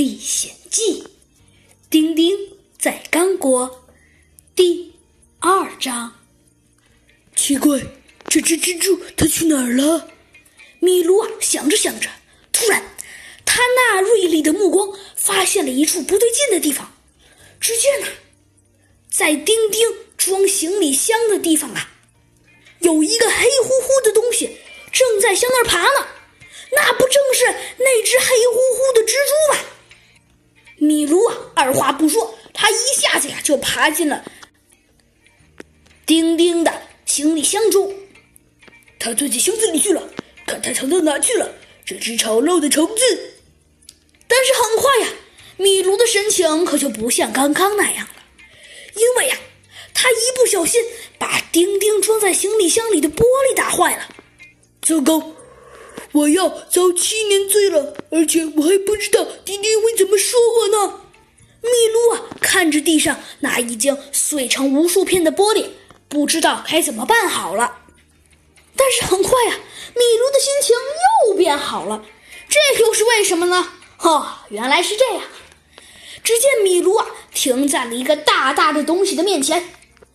历险记》，丁丁在刚果，第二章。奇怪，这只蜘蛛它去哪儿了？米卢啊，想着想着，突然，他那锐利的目光发现了一处不对劲的地方。只见呐，在丁丁装行李箱的地方啊，有一个黑乎乎的东西正在向那儿爬呢。那不正是那二话不说，他一下子呀就爬进了丁丁的行李箱中。他钻进箱子里去了，看他藏到哪去了。这只丑陋的虫子。但是很快呀，米卢的神情可就不像刚刚那样了，因为呀，他一不小心把丁丁装在行李箱里的玻璃打坏了。糟糕！我要遭七年罪了，而且我还不知道丁丁会怎么说我呢。米卢啊，看着地上那已经碎成无数片的玻璃，不知道该怎么办好了。但是很快啊，米卢的心情又变好了。这又是为什么呢？哦，原来是这样。只见米卢啊，停在了一个大大的东西的面前。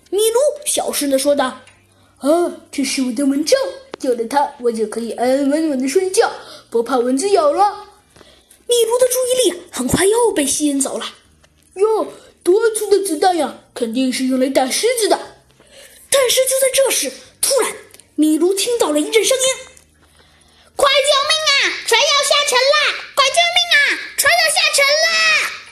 米卢小声的说道：“啊，这是我的蚊帐。”有了它，我就可以安安稳稳的睡觉，不怕蚊子咬了。米卢的注意力很快又被吸引走了。哟，多粗的子弹呀！肯定是用来打狮子的。但是就在这时，突然米卢听到了一阵声音：“